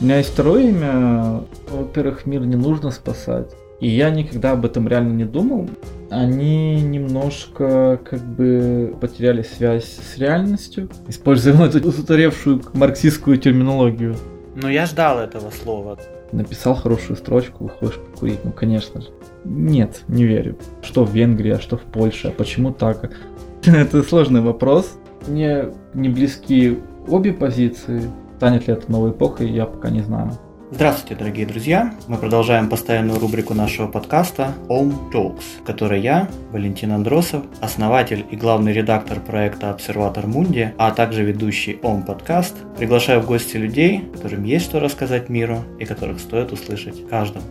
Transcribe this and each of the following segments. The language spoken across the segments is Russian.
У меня есть второе имя. Во-первых, мир не нужно спасать. И я никогда об этом реально не думал. Они немножко как бы потеряли связь с реальностью, используя эту устаревшую марксистскую терминологию. Но я ждал этого слова. Написал хорошую строчку, выходишь покурить, ну конечно же. Нет, не верю. Что в Венгрии, а что в Польше, а почему так? Это сложный вопрос. Мне не близки обе позиции. Станет ли это новой эпохой, я пока не знаю. Здравствуйте, дорогие друзья! Мы продолжаем постоянную рубрику нашего подкаста Home Talks, в которой я, Валентин Андросов, основатель и главный редактор проекта Обсерватор Мунди, а также ведущий Home подкаст, приглашаю в гости людей, которым есть что рассказать миру и которых стоит услышать каждому.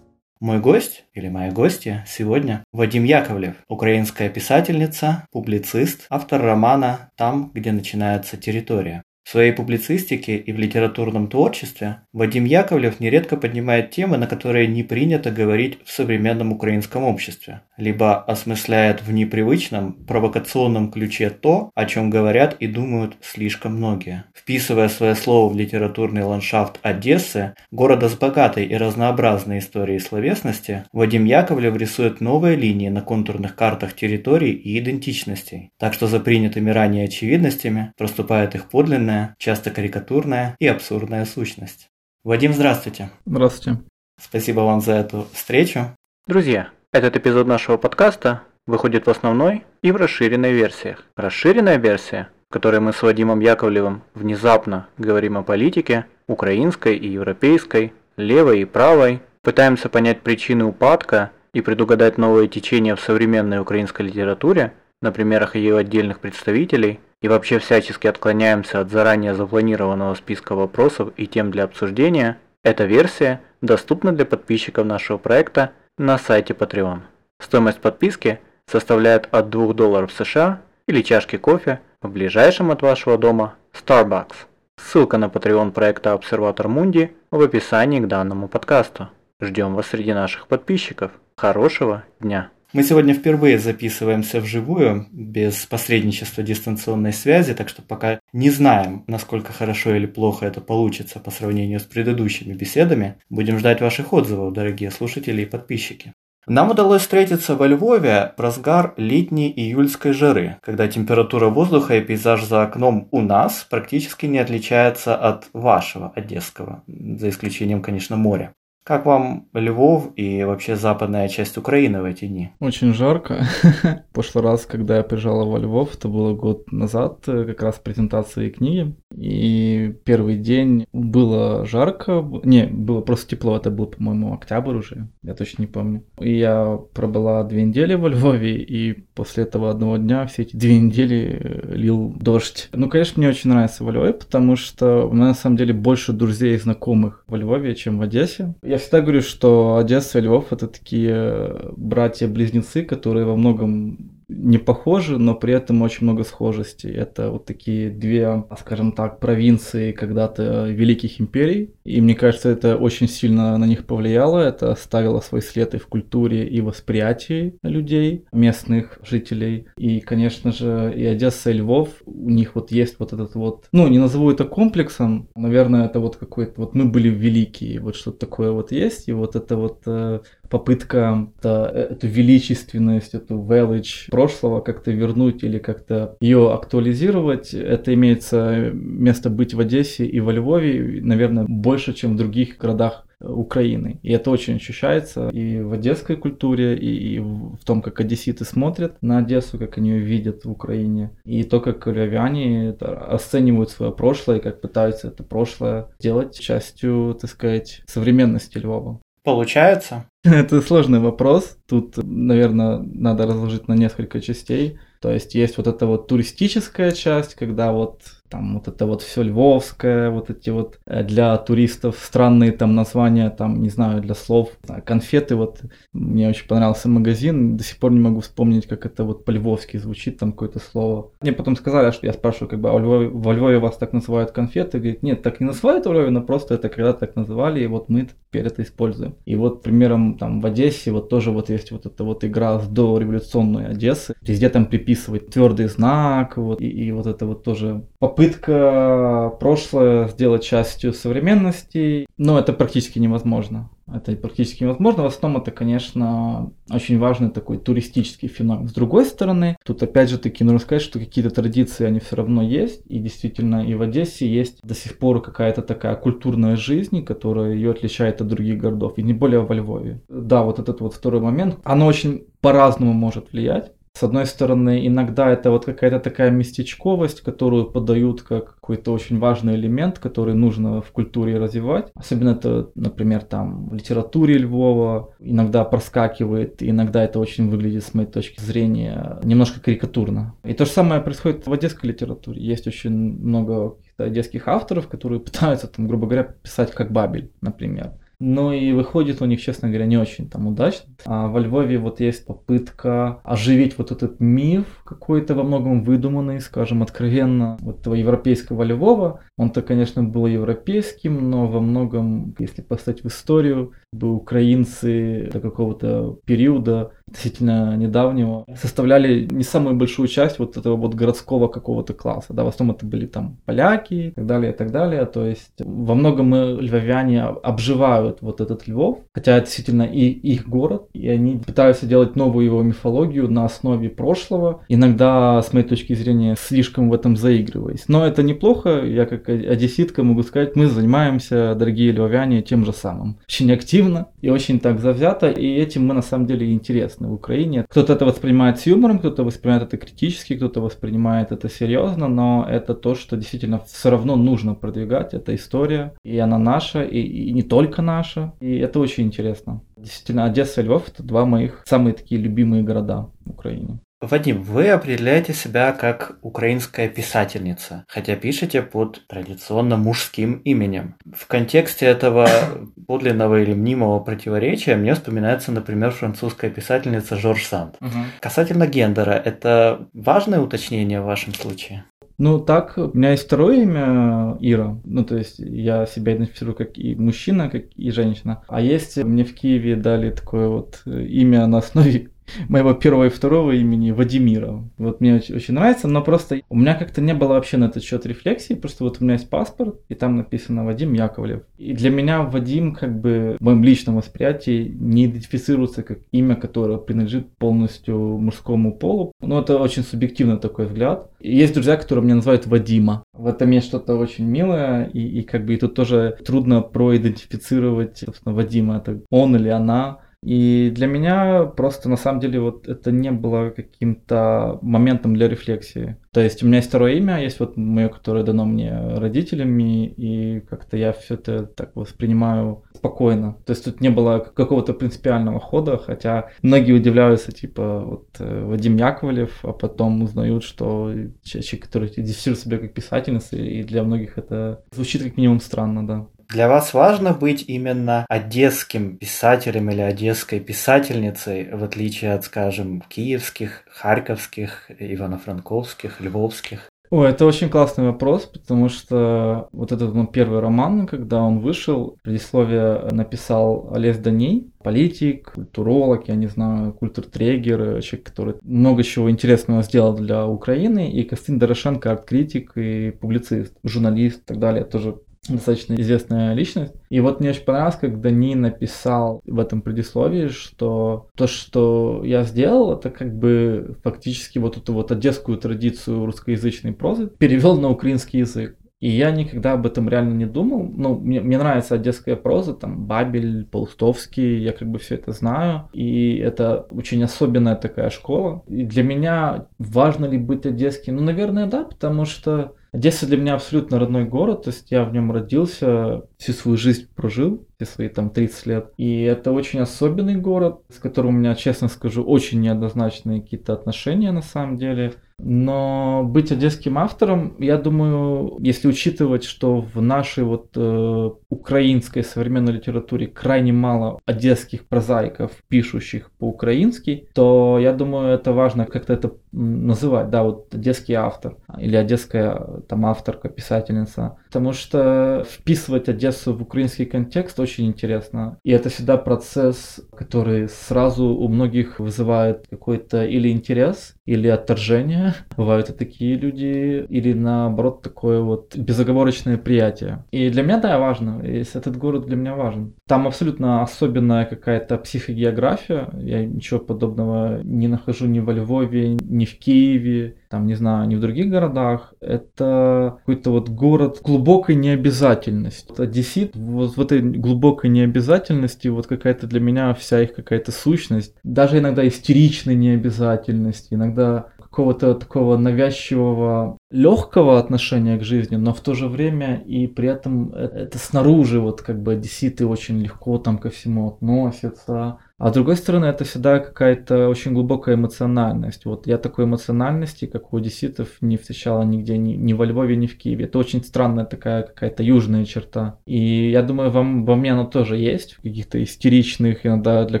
Мой гость или моя гостья сегодня Вадим Яковлев, украинская писательница, публицист, автор романа «Там, где начинается территория». В своей публицистике и в литературном творчестве Вадим Яковлев нередко поднимает темы, на которые не принято говорить в современном украинском обществе, либо осмысляет в непривычном, провокационном ключе то, о чем говорят и думают слишком многие. Вписывая свое слово в литературный ландшафт Одессы, города с богатой и разнообразной историей словесности, Вадим Яковлев рисует новые линии на контурных картах территорий и идентичностей, так что за принятыми ранее очевидностями проступает их подлинная неожиданная, часто карикатурная и абсурдная сущность. Вадим, здравствуйте. Здравствуйте. Спасибо вам за эту встречу. Друзья, этот эпизод нашего подкаста выходит в основной и в расширенной версиях. Расширенная версия, в которой мы с Вадимом Яковлевым внезапно говорим о политике, украинской и европейской, левой и правой, пытаемся понять причины упадка и предугадать новые течения в современной украинской литературе на примерах ее отдельных представителей – и вообще всячески отклоняемся от заранее запланированного списка вопросов и тем для обсуждения, эта версия доступна для подписчиков нашего проекта на сайте Patreon. Стоимость подписки составляет от 2 долларов США или чашки кофе в ближайшем от вашего дома Starbucks. Ссылка на Patreon проекта Обсерватор Мунди в описании к данному подкасту. Ждем вас среди наших подписчиков. Хорошего дня! Мы сегодня впервые записываемся вживую, без посредничества дистанционной связи, так что пока не знаем, насколько хорошо или плохо это получится по сравнению с предыдущими беседами. Будем ждать ваших отзывов, дорогие слушатели и подписчики. Нам удалось встретиться во Львове в разгар летней июльской жары, когда температура воздуха и пейзаж за окном у нас практически не отличается от вашего одесского, за исключением, конечно, моря. Как вам Львов и вообще западная часть Украины в эти дни? Очень жарко. В прошлый раз, когда я приезжала во Львов, это было год назад, э, как раз презентации книги. И первый день было жарко. Не, было просто тепло. Это был, по-моему, октябрь уже. Я точно не помню. И я пробыла две недели во Львове, и после этого одного дня все эти две недели э, лил дождь. Ну, конечно, мне очень нравится во Львове, потому что у меня на самом деле больше друзей и знакомых во Львове, чем в Одессе. Я всегда говорю, что Одесса и Львов это такие братья-близнецы, которые во многом не похожи, но при этом очень много схожестей. Это вот такие две, скажем так, провинции когда-то великих империй. И мне кажется, это очень сильно на них повлияло. Это оставило свой след и в культуре, и восприятии людей, местных жителей. И, конечно же, и Одесса, и Львов, у них вот есть вот этот вот, ну, не назову это комплексом, наверное, это вот какой-то, вот мы были великие, вот что-то такое вот есть, и вот это вот э, попытка это, эту величественность, эту велич прошлого как-то вернуть или как-то ее актуализировать. Это имеется место быть в Одессе и во Львове, наверное, больше, чем в других городах Украины. И это очень ощущается и в одесской культуре, и, в том, как одесситы смотрят на Одессу, как они ее видят в Украине. И то, как львовяне оценивают свое прошлое, и как пытаются это прошлое сделать частью, так сказать, современности Львова. Получается? Это сложный вопрос. Тут, наверное, надо разложить на несколько частей. То есть есть вот эта вот туристическая часть, когда вот там вот это вот все львовское, вот эти вот э, для туристов странные там названия, там, не знаю, для слов, конфеты, вот мне очень понравился магазин, до сих пор не могу вспомнить, как это вот по-львовски звучит, там какое-то слово. Мне потом сказали, что я спрашиваю, как бы, а во Львове, во Львове вас так называют конфеты? Говорит, нет, так не называют во Львове, но просто это когда так называли, и вот мы теперь это используем. И вот примером там в Одессе вот тоже вот есть вот эта вот игра с дореволюционной Одессы. Везде там приписывать твердый знак, вот, и, и вот это вот тоже попытка прошлое сделать частью современности, но это практически невозможно. Это практически невозможно. В основном это, конечно, очень важный такой туристический феномен. С другой стороны, тут опять же таки нужно сказать, что какие-то традиции, они все равно есть. И действительно, и в Одессе есть до сих пор какая-то такая культурная жизнь, которая ее отличает от других городов. И не более во Львове. Да, вот этот вот второй момент, оно очень по-разному может влиять. С одной стороны, иногда это вот какая-то такая местечковость, которую подают как какой-то очень важный элемент, который нужно в культуре развивать. Особенно это, например, там в литературе Львова иногда проскакивает, иногда это очень выглядит, с моей точки зрения, немножко карикатурно. И то же самое происходит в одесской литературе. Есть очень много одесских авторов, которые пытаются, там, грубо говоря, писать как Бабель, например. Но и выходит у них, честно говоря, не очень там удачно. А во Львове вот есть попытка оживить вот этот миф какой-то во многом выдуманный, скажем, откровенно, вот этого европейского Львова. Он-то, конечно, был европейским, но во многом, если поставить в историю, бы украинцы до какого-то периода относительно недавнего составляли не самую большую часть вот этого вот городского какого-то класса. Да, в основном это были там поляки и так далее, и так далее. То есть во многом мы, львовяне, обживают вот этот Львов, хотя это действительно и их город, и они пытаются делать новую его мифологию на основе прошлого, иногда, с моей точки зрения, слишком в этом заигрываясь. Но это неплохо, я как одесситка могу сказать, мы занимаемся, дорогие львовяне, тем же самым. Очень активно и очень так завзято, и этим мы на самом деле интересны известны в Украине. Кто-то это воспринимает с юмором, кто-то воспринимает это критически, кто-то воспринимает это серьезно, но это то, что действительно все равно нужно продвигать. Это история, и она наша, и, и не только наша. И это очень интересно. Действительно, Одесса и Львов – это два моих самые такие любимые города в Украине. Вадим, вы определяете себя как украинская писательница, хотя пишете под традиционно мужским именем. В контексте этого подлинного или мнимого противоречия мне вспоминается, например, французская писательница Жорж Санд. Угу. Касательно гендера, это важное уточнение в вашем случае? Ну, так, у меня есть второе имя Ира. Ну, то есть я себя идентифицирую как и мужчина, как и женщина. А есть мне в Киеве дали такое вот имя на основе моего первого и второго имени Вадимира. Вот мне очень, очень нравится, но просто у меня как-то не было вообще на этот счет рефлексии, просто вот у меня есть паспорт, и там написано Вадим Яковлев. И для меня Вадим как бы в моем личном восприятии не идентифицируется как имя, которое принадлежит полностью мужскому полу. Но это очень субъективный такой взгляд. И есть друзья, которые меня называют Вадима. В этом есть что-то очень милое, и, и как бы и тут тоже трудно проидентифицировать, собственно, Вадима, это он или она. И для меня просто на самом деле вот это не было каким-то моментом для рефлексии. То есть у меня есть второе имя, есть вот мое, которое дано мне родителями, и как-то я все это так воспринимаю спокойно. То есть тут не было какого-то принципиального хода, хотя многие удивляются, типа, вот э, Вадим Яковлев, а потом узнают, что человек, который идентифицирует себя как писательница, и для многих это звучит как минимум странно, да. Для вас важно быть именно одесским писателем или одесской писательницей, в отличие от, скажем, киевских, харьковских, ивано-франковских, львовских? Ой, это очень классный вопрос, потому что вот этот ну, первый роман, когда он вышел, предисловие написал Олег Даней, политик, культуролог, я не знаю, культуртрегер, человек, который много чего интересного сделал для Украины, и Костин Дорошенко, арт-критик и публицист, журналист и так далее, тоже достаточно известная личность. И вот мне очень понравилось, как Дани написал в этом предисловии, что то, что я сделал, это как бы фактически вот эту вот одесскую традицию русскоязычной прозы перевел на украинский язык. И я никогда об этом реально не думал. Ну, мне, мне нравится одесская проза, там, Бабель, Паустовский, я как бы все это знаю. И это очень особенная такая школа. И для меня важно ли быть одесским? Ну, наверное, да, потому что Одесса для меня абсолютно родной город, то есть я в нем родился, всю свою жизнь прожил, все свои там 30 лет. И это очень особенный город, с которым у меня, честно скажу, очень неоднозначные какие-то отношения на самом деле. Но быть одесским автором, я думаю, если учитывать, что в нашей вот э, украинской современной литературе крайне мало одесских прозаиков, пишущих по-украински, то я думаю, это важно как-то это называть, да, вот одесский автор или одесская там авторка, писательница. Потому что вписывать Одессу в украинский контекст очень интересно. И это всегда процесс, который сразу у многих вызывает какой-то или интерес, или отторжение. Бывают и такие люди, или наоборот такое вот безоговорочное приятие. И для меня, да, важно. Если этот город для меня важен. Там абсолютно особенная какая-то психогеография. Я ничего подобного не нахожу ни во Львове, ни в Киеве, там, не знаю, ни в других городах. Это какой-то вот город глубокой необязательности. Одессит вот в этой глубокой необязательности вот какая-то для меня вся их какая-то сущность. Даже иногда истеричной необязательности, иногда какого-то такого навязчивого легкого отношения к жизни, но в то же время и при этом э, это снаружи вот как бы одесситы очень легко там ко всему относятся, а с другой стороны, это всегда какая-то очень глубокая эмоциональность. Вот я такой эмоциональности, как у одесситов, не встречала нигде, ни, ни во Львове, ни в Киеве. Это очень странная такая какая-то южная черта. И я думаю, вам, во мне она тоже есть, в каких-то истеричных, иногда для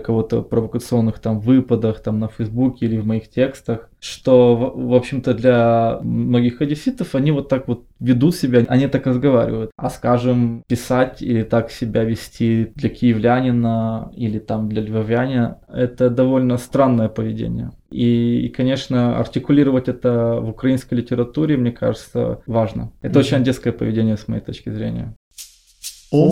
кого-то провокационных там выпадах, там на Фейсбуке или в моих текстах, что, в, общем-то, для многих одесситов они вот так вот ведут себя, они так разговаривают. А скажем, писать или так себя вести для киевлянина или там для львовяне, это довольно странное поведение. И, и, конечно, артикулировать это в украинской литературе, мне кажется, важно. Это mm-hmm. очень одесское поведение с моей точки зрения. О,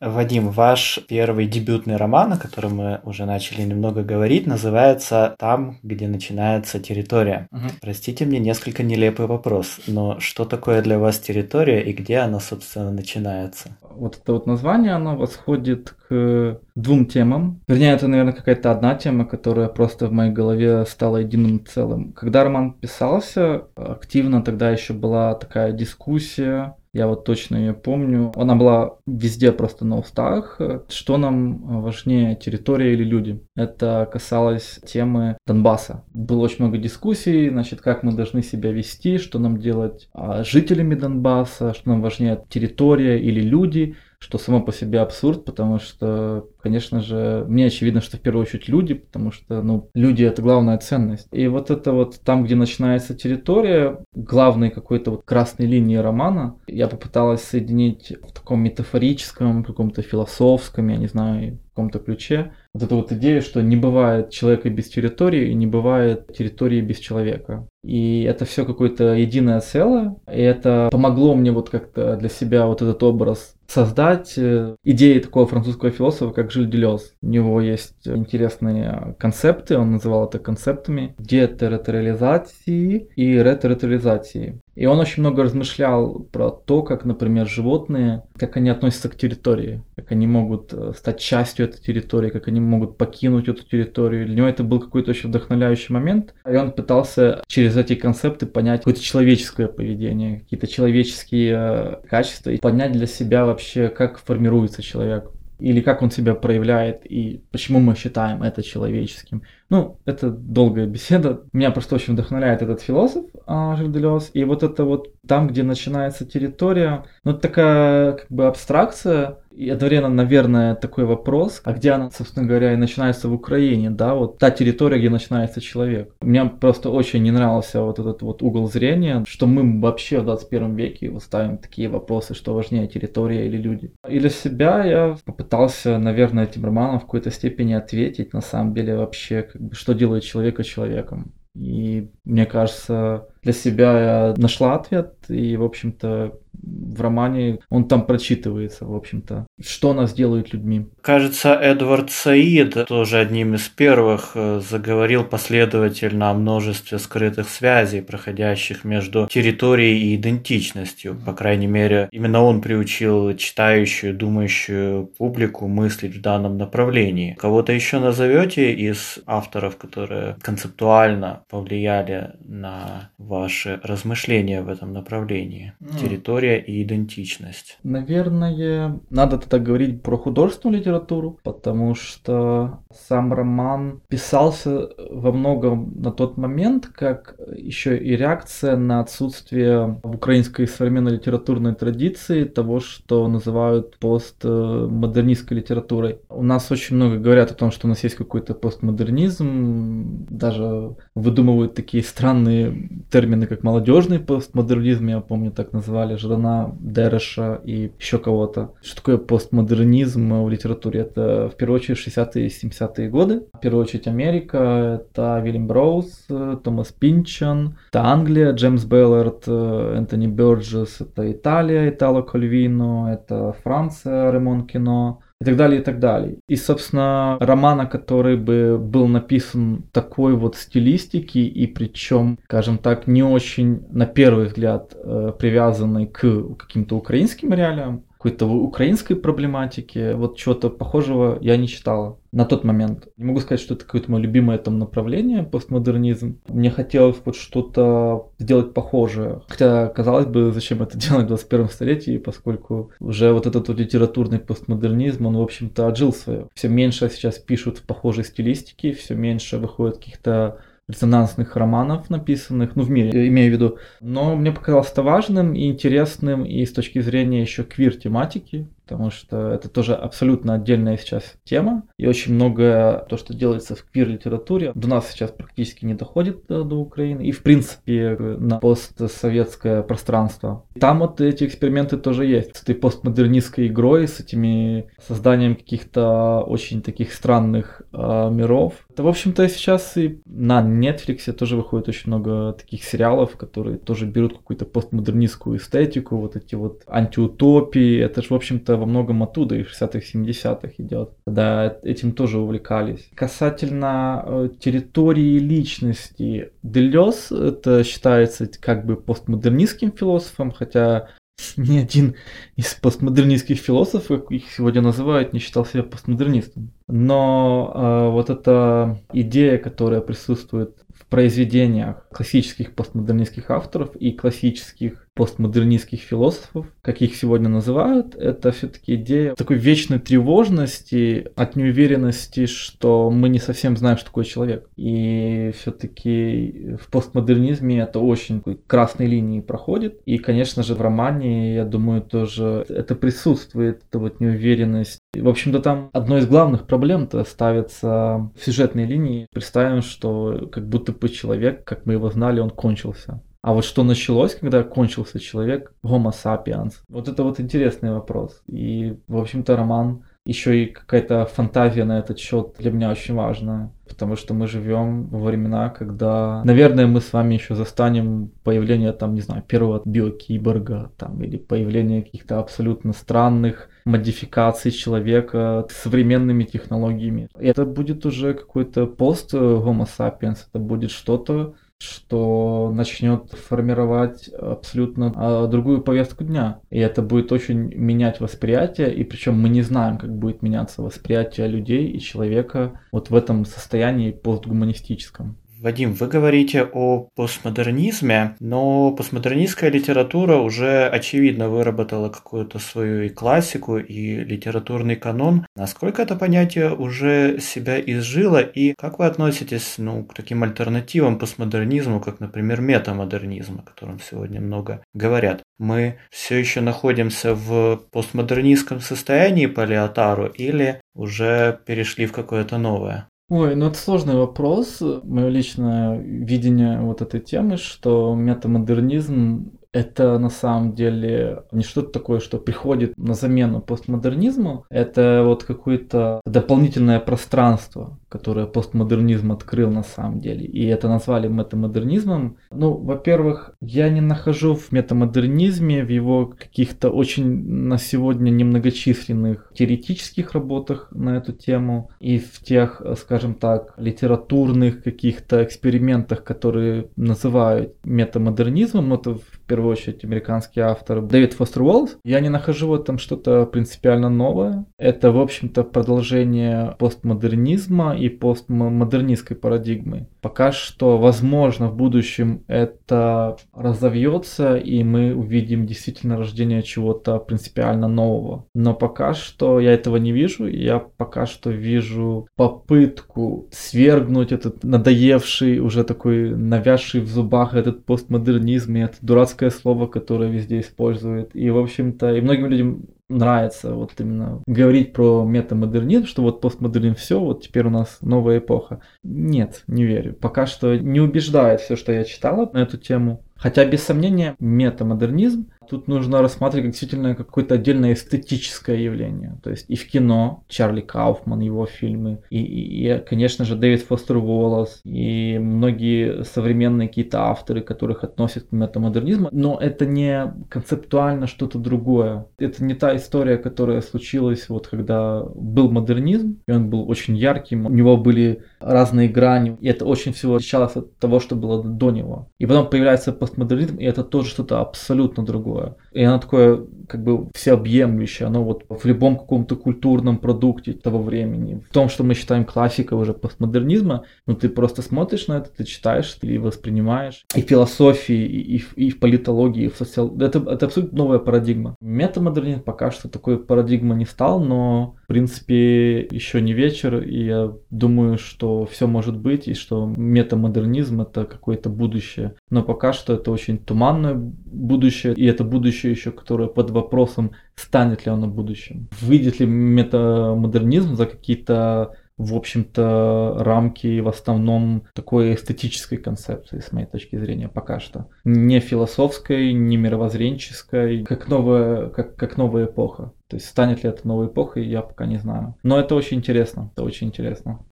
Вадим, ваш первый дебютный роман, о котором мы уже начали немного говорить, называется «Там, где начинается территория». Угу. Простите мне несколько нелепый вопрос, но что такое для вас территория и где она, собственно, начинается? Вот это вот название, оно восходит к двум темам. Вернее, это, наверное, какая-то одна тема, которая просто в моей голове стала единым целым. Когда роман писался, активно тогда еще была такая дискуссия я вот точно ее помню. Она была везде просто на устах. Что нам важнее, территория или люди? Это касалось темы Донбасса. Было очень много дискуссий, значит, как мы должны себя вести, что нам делать а, жителями Донбасса, что нам важнее, территория или люди что само по себе абсурд, потому что, конечно же, мне очевидно, что в первую очередь люди, потому что, ну, люди это главная ценность. И вот это вот там, где начинается территория, главной какой-то вот красной линии романа, я попыталась соединить в таком метафорическом, каком-то философском, я не знаю, каком-то ключе. Вот эта вот идея, что не бывает человека без территории и не бывает территории без человека. И это все какое-то единое целое. И это помогло мне вот как-то для себя вот этот образ создать э, идеи такого французского философа, как Жиль Делез. У него есть интересные концепты, он называл это концептами детерриториализации и ретерриториализации. И он очень много размышлял про то, как, например, животные, как они относятся к территории, как они могут э, стать частью этой территории, как они могут покинуть эту территорию. Для него это был какой-то очень вдохновляющий момент, и он пытался через эти концепты понять какое-то человеческое поведение, какие-то человеческие э, качества, и понять для себя вообще, как формируется человек или как он себя проявляет и почему мы считаем это человеческим. Ну, это долгая беседа. Меня просто очень вдохновляет этот философ а, Жильделес. И вот это вот там, где начинается территория, ну, это такая как бы абстракция, и одновременно, наверное, такой вопрос, а где она, собственно говоря, и начинается в Украине, да, вот та территория, где начинается человек. Мне просто очень не нравился вот этот вот угол зрения, что мы вообще в 21 веке ставим такие вопросы, что важнее, территория или люди. И для себя я попытался, наверное, этим романом в какой-то степени ответить, на самом деле, вообще, как бы, что делает человека человеком. И мне кажется, для себя я нашла ответ, и, в общем-то, в романе он там прочитывается, в общем-то. Что нас делает людьми? Кажется, Эдвард Саид тоже одним из первых э, заговорил последовательно о множестве скрытых связей, проходящих между территорией и идентичностью. По крайней мере, именно он приучил читающую, думающую публику мыслить в данном направлении. Кого-то еще назовете из авторов, которые концептуально повлияли на ваши размышления в этом направлении? Mm. Территория и идентичность. Наверное, надо так говорить про художественную литературу, потому что сам роман писался во многом на тот момент, как еще и реакция на отсутствие в украинской современной литературной традиции того, что называют постмодернистской литературой. У нас очень много говорят о том, что у нас есть какой-то постмодернизм, даже выдумывают такие странные термины, как молодежный постмодернизм, я помню, так назвали Ждана, Дереша и еще кого-то. Что такое постмодернизм в литературе? Это в первую очередь 60-е и 70-е годы. В первую очередь Америка, это Вильям Броуз, Томас Пинчон, это Англия, Джеймс Беллард, Энтони Бёрджес, это Италия, Итало Кольвино, это Франция, Ремон Кино, и так далее, и так далее. И, собственно, романа, который бы был написан такой вот стилистики, и причем, скажем так, не очень, на первый взгляд, э, привязанный к каким-то украинским реалиям, какой-то украинской проблематики, вот чего-то похожего я не читала на тот момент. Не могу сказать, что это какое-то мое любимое там направление, постмодернизм. Мне хотелось вот что-то сделать похожее. Хотя, казалось бы, зачем это делать в 21 столетии, поскольку уже вот этот вот литературный постмодернизм, он, в общем-то, отжил свое. Все меньше сейчас пишут в похожей стилистике, все меньше выходит каких-то резонансных романов написанных, ну, в мире, имею в виду. Но мне показалось это важным и интересным и с точки зрения еще квир-тематики, потому что это тоже абсолютно отдельная сейчас тема, и очень многое то, что делается в квир-литературе, до нас сейчас практически не доходит до, до Украины, и в принципе на постсоветское пространство. Там вот эти эксперименты тоже есть, с этой постмодернистской игрой, с этими созданием каких-то очень таких странных э, миров. Это, в общем-то, сейчас и на Netflix тоже выходит очень много таких сериалов, которые тоже берут какую-то постмодернистскую эстетику, вот эти вот антиутопии, это же, в общем-то, во многом оттуда, и 60-х, 70-х идет, когда этим тоже увлекались. Касательно э, территории личности, Делес это считается как бы постмодернистским философом, хотя ни один из постмодернистских философов, как их сегодня называют, не считал себя постмодернистом. Но э, вот эта идея, которая присутствует в произведениях классических постмодернистских авторов и классических постмодернистских философов, как их сегодня называют, это все-таки идея такой вечной тревожности, от неуверенности, что мы не совсем знаем, что такое человек. И все-таки в постмодернизме это очень красной линии проходит. И, конечно же, в романе, я думаю, тоже это присутствует, эта вот неуверенность. В общем-то, там одной из главных проблем-то ставится в сюжетной линии. Представим, что как будто бы человек, как мы его знали, он кончился. А вот что началось, когда кончился человек, Homo sapiens? Вот это вот интересный вопрос. И, в общем-то, роман еще и какая-то фантазия на этот счет для меня очень важна, потому что мы живем во времена, когда, наверное, мы с вами еще застанем появление, там, не знаю, первого биокиборга, там, или появление каких-то абсолютно странных модификаций человека современными технологиями. И это будет уже какой-то пост Homo sapiens, это будет что-то, что начнет формировать абсолютно а, другую повестку дня. И это будет очень менять восприятие, и причем мы не знаем, как будет меняться восприятие людей и человека вот в этом состоянии постгуманистическом. Вадим, вы говорите о постмодернизме, но постмодернистская литература уже очевидно выработала какую-то свою и классику, и литературный канон. Насколько это понятие уже себя изжило, и как вы относитесь ну, к таким альтернативам постмодернизму, как, например, метамодернизм, о котором сегодня много говорят? Мы все еще находимся в постмодернистском состоянии по Леотару или уже перешли в какое-то новое? Ой, ну это сложный вопрос. Мое личное видение вот этой темы, что метамодернизм это на самом деле не что-то такое, что приходит на замену постмодернизму. Это вот какое-то дополнительное пространство, которое постмодернизм открыл на самом деле. И это назвали метамодернизмом. Ну, во-первых, я не нахожу в метамодернизме, в его каких-то очень на сегодня немногочисленных теоретических работах на эту тему и в тех, скажем так, литературных каких-то экспериментах, которые называют метамодернизмом, это в первую очередь американский автор Дэвид Фостер Уоллес. Я не нахожу в этом что-то принципиально новое. Это, в общем-то, продолжение постмодернизма и постмодернистской парадигмы. Пока что, возможно, в будущем это разовьется, и мы увидим действительно рождение чего-то принципиально нового. Но пока что я этого не вижу. Я пока что вижу попытку свергнуть этот надоевший, уже такой навязший в зубах этот постмодернизм и это дурацкое слово, которое везде использует. И, в общем-то, и многим людям нравится вот именно говорить про метамодернизм, что вот постмодернизм все, вот теперь у нас новая эпоха. Нет, не верю. Пока что не убеждает все, что я читала на эту тему. Хотя, без сомнения, метамодернизм тут нужно рассматривать как действительно какое-то отдельное эстетическое явление. То есть и в кино Чарли Кауфман, его фильмы, и, и, и конечно же, Дэвид Фостер Уоллес, и многие современные какие-то авторы, которых относят к метамодернизму, но это не концептуально что-то другое. Это не та история, которая случилась вот когда был модернизм, и он был очень ярким, у него были разные грани, и это очень всего отличалось от того, что было до него. И потом появляется постмодернизм, и это тоже что-то абсолютно другое. И оно такое, как бы, всеобъемлющее, оно вот в любом каком-то культурном продукте того времени. В том, что мы считаем классикой уже постмодернизма, ну ты просто смотришь на это, ты читаешь, ты воспринимаешь. И в философии, и, и, и в политологии, и в социологии. Это, это абсолютно новая парадигма. Метамодернизм пока что такой парадигма не стал, но в принципе, еще не вечер, и я думаю, что все может быть, и что метамодернизм это какое-то будущее. Но пока что это очень туманное будущее, и это будущее еще, которое под вопросом, станет ли оно будущим. Выйдет ли метамодернизм за какие-то в общем-то, рамки в основном такой эстетической концепции, с моей точки зрения, пока что. Не философской, не мировоззренческой, как новая, как, как новая эпоха. То есть станет ли это новой эпохой, я пока не знаю. Но это очень интересно, это очень интересно.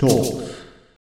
Talks.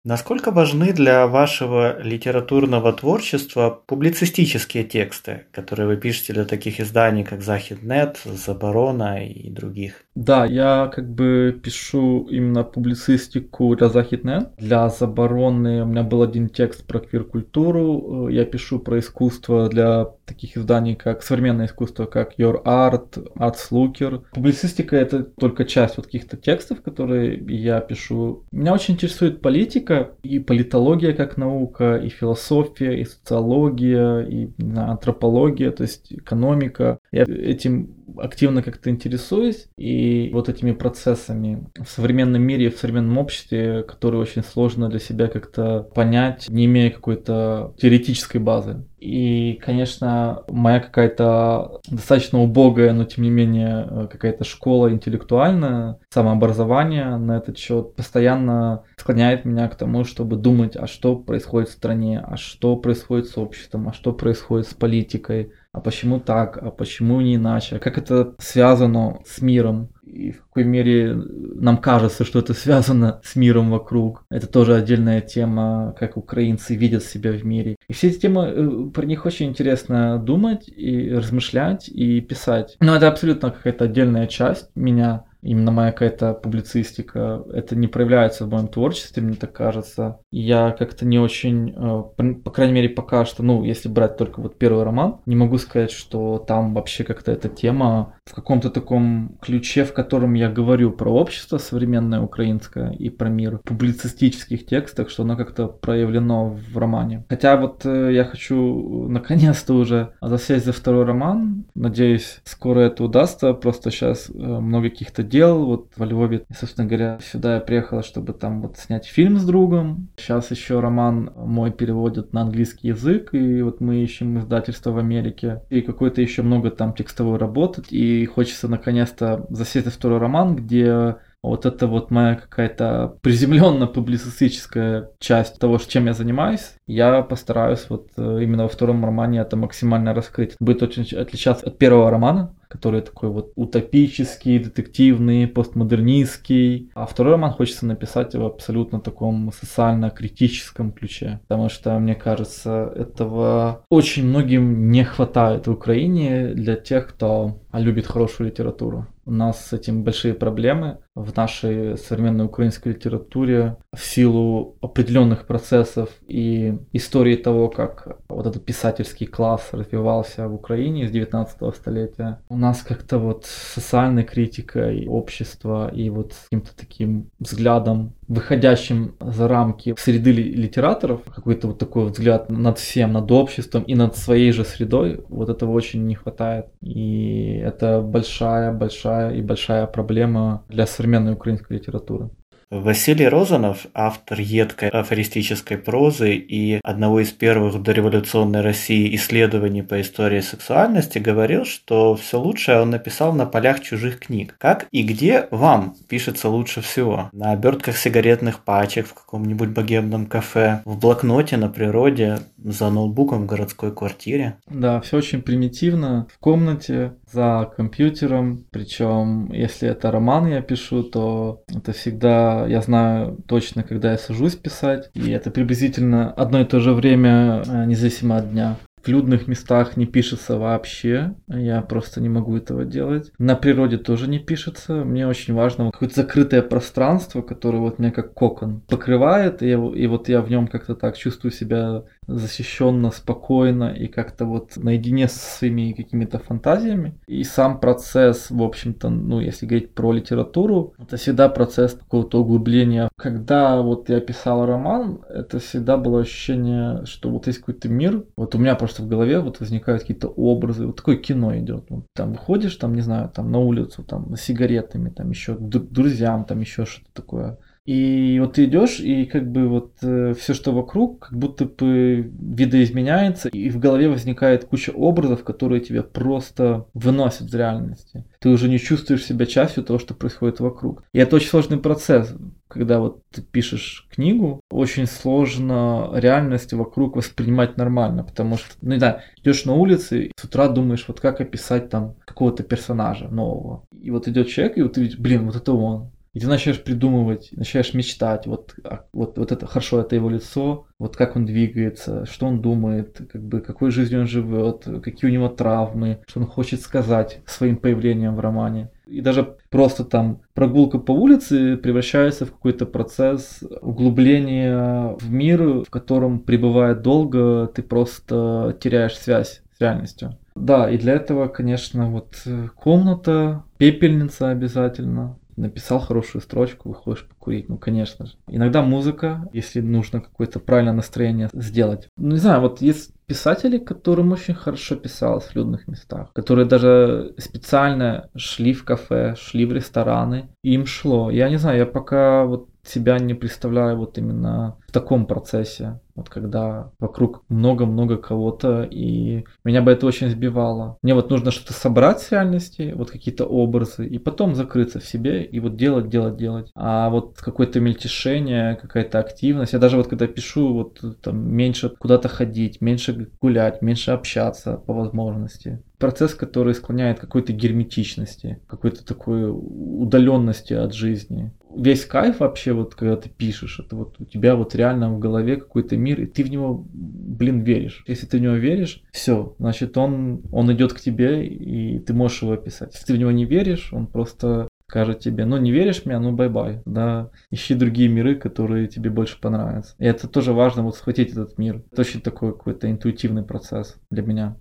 Насколько важны для вашего литературного творчества публицистические тексты, которые вы пишете для таких изданий, как Захиднет, Заборона и других? Да, я как бы пишу именно публицистику для Захиднет. Для Забороны у меня был один текст про квир-культуру. Я пишу про искусство для таких изданий, как современное искусство, как Your Art, Arts Looker. Публицистика это только часть вот каких-то текстов, которые я пишу. Меня очень интересует политика, и политология как наука, и философия, и социология, и знаю, антропология, то есть экономика. Я этим активно как-то интересуюсь, и вот этими процессами в современном мире, в современном обществе, которые очень сложно для себя как-то понять, не имея какой-то теоретической базы. И, конечно, моя какая-то достаточно убогая, но тем не менее какая-то школа интеллектуальная, самообразование на этот счет постоянно склоняет меня к тому, чтобы думать, а что происходит в стране, а что происходит с обществом, а что происходит с политикой, а почему так, а почему не иначе, как это связано с миром и в какой мере нам кажется, что это связано с миром вокруг. Это тоже отдельная тема, как украинцы видят себя в мире. И все эти темы, э, про них очень интересно думать и размышлять и писать. Но это абсолютно какая-то отдельная часть меня, именно моя какая-то публицистика, это не проявляется в моем творчестве, мне так кажется. Я как-то не очень, э, по крайней мере, пока что, ну, если брать только вот первый роман, не могу сказать, что там вообще как-то эта тема в каком-то таком ключе, в котором я говорю про общество современное украинское и про мир публицистических текстах, что оно как-то проявлено в романе. Хотя вот э, я хочу наконец-то уже засесть за второй роман. Надеюсь, скоро это удастся. Просто сейчас э, много каких-то дел. Вот во Львове, собственно говоря, сюда я приехала, чтобы там вот снять фильм с другом. Сейчас еще роман мой переводят на английский язык, и вот мы ищем издательство в Америке. И какой-то еще много там текстовой работы. И хочется наконец-то засесть за второй роман, где вот это вот моя какая-то приземленно публицистическая часть того, чем я занимаюсь, я постараюсь вот э, именно во втором романе это максимально раскрыть. Будет очень отличаться от первого романа, который такой вот утопический, детективный, постмодернистский. А второй роман хочется написать в абсолютно таком социально-критическом ключе. Потому что, мне кажется, этого очень многим не хватает в Украине для тех, кто любит хорошую литературу. У нас с этим большие проблемы в нашей современной украинской литературе в силу определенных процессов и истории того, как вот этот писательский класс развивался в Украине с 19 столетия. У нас как-то вот социальной критикой общества и вот с каким-то таким взглядом, выходящим за рамки среды литераторов, какой-то вот такой вот взгляд над всем, над обществом и над своей же средой, вот этого очень не хватает. И это большая-большая и большая проблема для современной украинской литературы. Василий Розанов, автор едкой афористической прозы и одного из первых в дореволюционной России исследований по истории сексуальности, говорил, что все лучшее он написал на полях чужих книг. Как и где вам пишется лучше всего? На обертках сигаретных пачек в каком-нибудь богемном кафе, в блокноте на природе, за ноутбуком в городской квартире? Да, все очень примитивно. В комнате, за компьютером. Причем, если это роман я пишу, то это всегда я знаю точно, когда я сажусь писать. И это приблизительно одно и то же время, э, независимо от дня. В людных местах не пишется вообще. Я просто не могу этого делать. На природе тоже не пишется. Мне очень важно какое-то закрытое пространство, которое вот меня как кокон покрывает. И, и вот я в нем как-то так чувствую себя защищенно, спокойно и как-то вот наедине со своими какими-то фантазиями. И сам процесс, в общем-то, ну, если говорить про литературу, это всегда процесс какого-то углубления. Когда вот я писал роман, это всегда было ощущение, что вот есть какой-то мир. Вот у меня просто в голове вот возникают какие-то образы. Вот такое кино идет. Вот там выходишь, там, не знаю, там на улицу, там, с сигаретами, там еще друзьям, там еще что-то такое и вот ты идешь, и как бы вот э, все, что вокруг, как будто бы видоизменяется, и в голове возникает куча образов, которые тебя просто выносят в реальности. Ты уже не чувствуешь себя частью того, что происходит вокруг. И это очень сложный процесс. Когда вот ты пишешь книгу, очень сложно реальность вокруг воспринимать нормально, потому что, ну да, идешь на улице, и с утра думаешь, вот как описать там какого-то персонажа нового. И вот идет человек, и вот ты видишь, блин, вот это он и ты начинаешь придумывать, начинаешь мечтать, вот, а, вот, вот это хорошо, это его лицо, вот как он двигается, что он думает, как бы, какой жизнью он живет, какие у него травмы, что он хочет сказать своим появлением в романе. И даже просто там прогулка по улице превращается в какой-то процесс углубления в мир, в котором пребывая долго, ты просто теряешь связь с реальностью. Да, и для этого, конечно, вот э, комната, пепельница обязательно, написал хорошую строчку, выходишь покурить, ну, конечно же. Иногда музыка, если нужно какое-то правильное настроение сделать. Ну, не знаю, вот есть писатели, которым очень хорошо писалось в людных местах, которые даже специально шли в кафе, шли в рестораны, им шло. Я не знаю, я пока вот себя не представляю вот именно в таком процессе, вот когда вокруг много-много кого-то, и меня бы это очень сбивало. Мне вот нужно что-то собрать с реальности, вот какие-то образы, и потом закрыться в себе, и вот делать, делать, делать. А вот какое-то мельтешение, какая-то активность, я даже вот когда пишу, вот там меньше куда-то ходить, меньше гулять, меньше общаться по возможности процесс, который склоняет к какой-то герметичности, какой-то такой удаленности от жизни весь кайф вообще, вот когда ты пишешь, это вот у тебя вот реально в голове какой-то мир, и ты в него, блин, веришь. Если ты в него веришь, все, значит, он, он идет к тебе, и ты можешь его описать. Если ты в него не веришь, он просто скажет тебе, ну не веришь мне, ну bye-bye, да, ищи другие миры, которые тебе больше понравятся. И это тоже важно, вот схватить этот мир. Это очень такой какой-то интуитивный процесс для меня.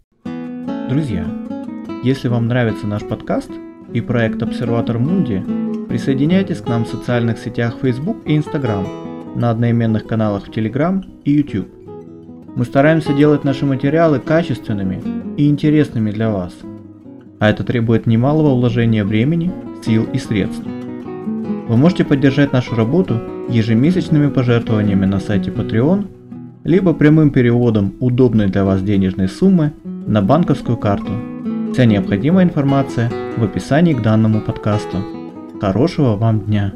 Друзья, если вам нравится наш подкаст и проект Обсерватор Мунди, Присоединяйтесь к нам в социальных сетях Facebook и Instagram, на одноименных каналах в Telegram и YouTube. Мы стараемся делать наши материалы качественными и интересными для вас, а это требует немалого вложения времени, сил и средств. Вы можете поддержать нашу работу ежемесячными пожертвованиями на сайте Patreon, либо прямым переводом удобной для вас денежной суммы на банковскую карту. Вся необходимая информация в описании к данному подкасту. Хорошего вам дня!